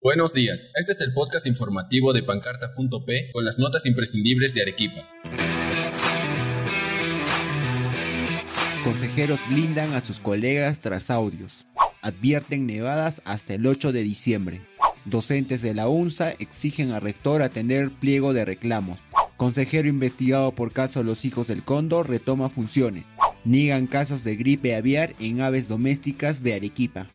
Buenos días, este es el podcast informativo de pancarta.p con las notas imprescindibles de Arequipa. Consejeros blindan a sus colegas tras audios. Advierten nevadas hasta el 8 de diciembre. Docentes de la UNSA exigen al rector atender pliego de reclamos. Consejero investigado por caso Los Hijos del Cóndor retoma funciones. Niegan casos de gripe aviar en aves domésticas de Arequipa.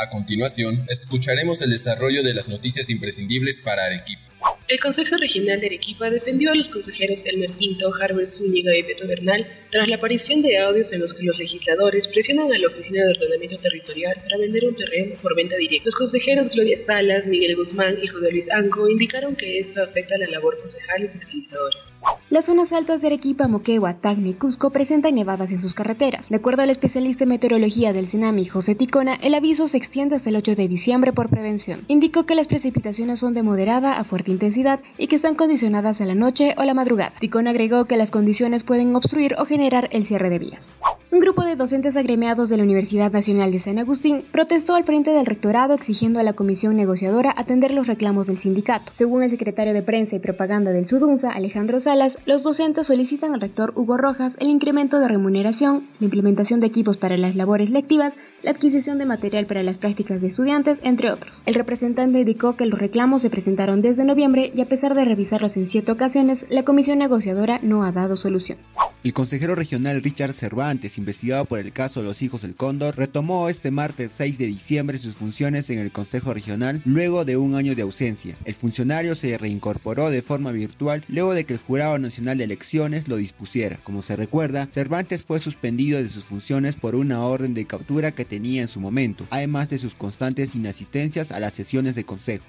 A continuación, escucharemos el desarrollo de las noticias imprescindibles para Arequipa. El Consejo Regional de Arequipa defendió a los consejeros Elmer Pinto, Harbert Zúñiga y Beto Bernal tras la aparición de audios en los que los legisladores presionan a la Oficina de Ordenamiento Territorial para vender un terreno por venta directa. Los consejeros Gloria Salas, Miguel Guzmán y José Luis Anco indicaron que esto afecta la labor concejal y fiscalizadora. Las zonas altas de Arequipa, Moquegua, Tacna y Cusco presentan nevadas en sus carreteras. De acuerdo al especialista en meteorología del CENAMI, José Ticona, el aviso se extiende hasta el 8 de diciembre por prevención. Indicó que las precipitaciones son de moderada a fuerte intensidad y que están condicionadas a la noche o la madrugada. Ticona agregó que las condiciones pueden obstruir o generar el cierre de vías. Grupo de docentes agremiados de la Universidad Nacional de San Agustín protestó al frente del rectorado exigiendo a la comisión negociadora atender los reclamos del sindicato. Según el secretario de Prensa y Propaganda del Sudunza, Alejandro Salas, los docentes solicitan al rector Hugo Rojas el incremento de remuneración, la implementación de equipos para las labores lectivas, la adquisición de material para las prácticas de estudiantes, entre otros. El representante indicó que los reclamos se presentaron desde noviembre y a pesar de revisarlos en siete ocasiones, la comisión negociadora no ha dado solución. El consejero regional Richard Cervantes, investigado por el caso Los Hijos del Cóndor, retomó este martes 6 de diciembre sus funciones en el Consejo Regional luego de un año de ausencia. El funcionario se reincorporó de forma virtual luego de que el Jurado Nacional de Elecciones lo dispusiera. Como se recuerda, Cervantes fue suspendido de sus funciones por una orden de captura que tenía en su momento, además de sus constantes inasistencias a las sesiones de consejo.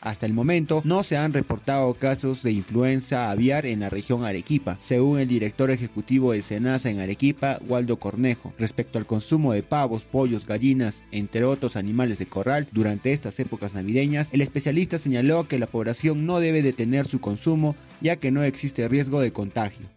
Hasta el momento no se han reportado casos de influenza aviar en la región Arequipa, según el director ejecutivo de Senasa en Arequipa, Waldo Cornejo. Respecto al consumo de pavos, pollos, gallinas, entre otros animales de corral durante estas épocas navideñas, el especialista señaló que la población no debe detener su consumo ya que no existe riesgo de contagio.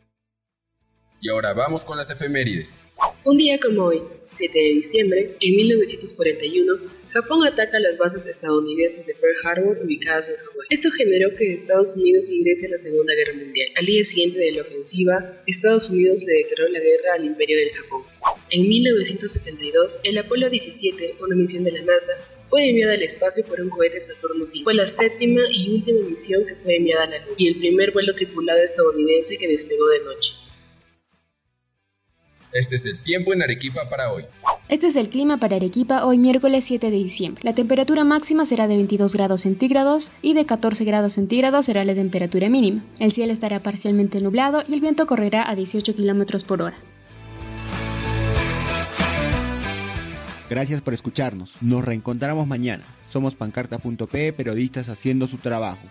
Y ahora vamos con las efemérides. Un día como hoy, 7 de diciembre, en 1941, Japón ataca las bases estadounidenses de Pearl Harbor ubicadas en Hawái. Esto generó que Estados Unidos ingrese a la Segunda Guerra Mundial. Al día siguiente de la ofensiva, Estados Unidos le declaró la guerra al Imperio del Japón. En 1972, el Apolo 17, una misión de la NASA, fue enviada al espacio por un cohete Saturno V. Fue la séptima y última misión que fue enviada a la Luna y el primer vuelo tripulado estadounidense que despegó de noche. Este es el tiempo en Arequipa para hoy. Este es el clima para Arequipa hoy miércoles 7 de diciembre. La temperatura máxima será de 22 grados centígrados y de 14 grados centígrados será la temperatura mínima. El cielo estará parcialmente nublado y el viento correrá a 18 kilómetros por hora. Gracias por escucharnos. Nos reencontramos mañana. Somos pancarta.p, periodistas haciendo su trabajo.